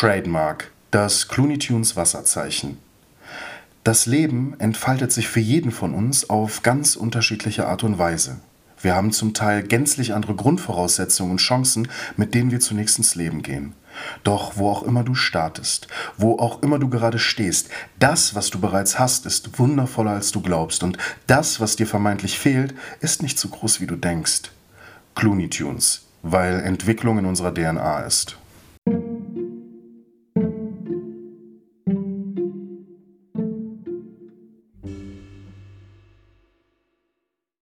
Trademark, das Clooney Tunes Wasserzeichen. Das Leben entfaltet sich für jeden von uns auf ganz unterschiedliche Art und Weise. Wir haben zum Teil gänzlich andere Grundvoraussetzungen und Chancen, mit denen wir zunächst ins Leben gehen. Doch wo auch immer du startest, wo auch immer du gerade stehst, das, was du bereits hast, ist wundervoller als du glaubst und das, was dir vermeintlich fehlt, ist nicht so groß wie du denkst. Clooney Tunes, weil Entwicklung in unserer DNA ist.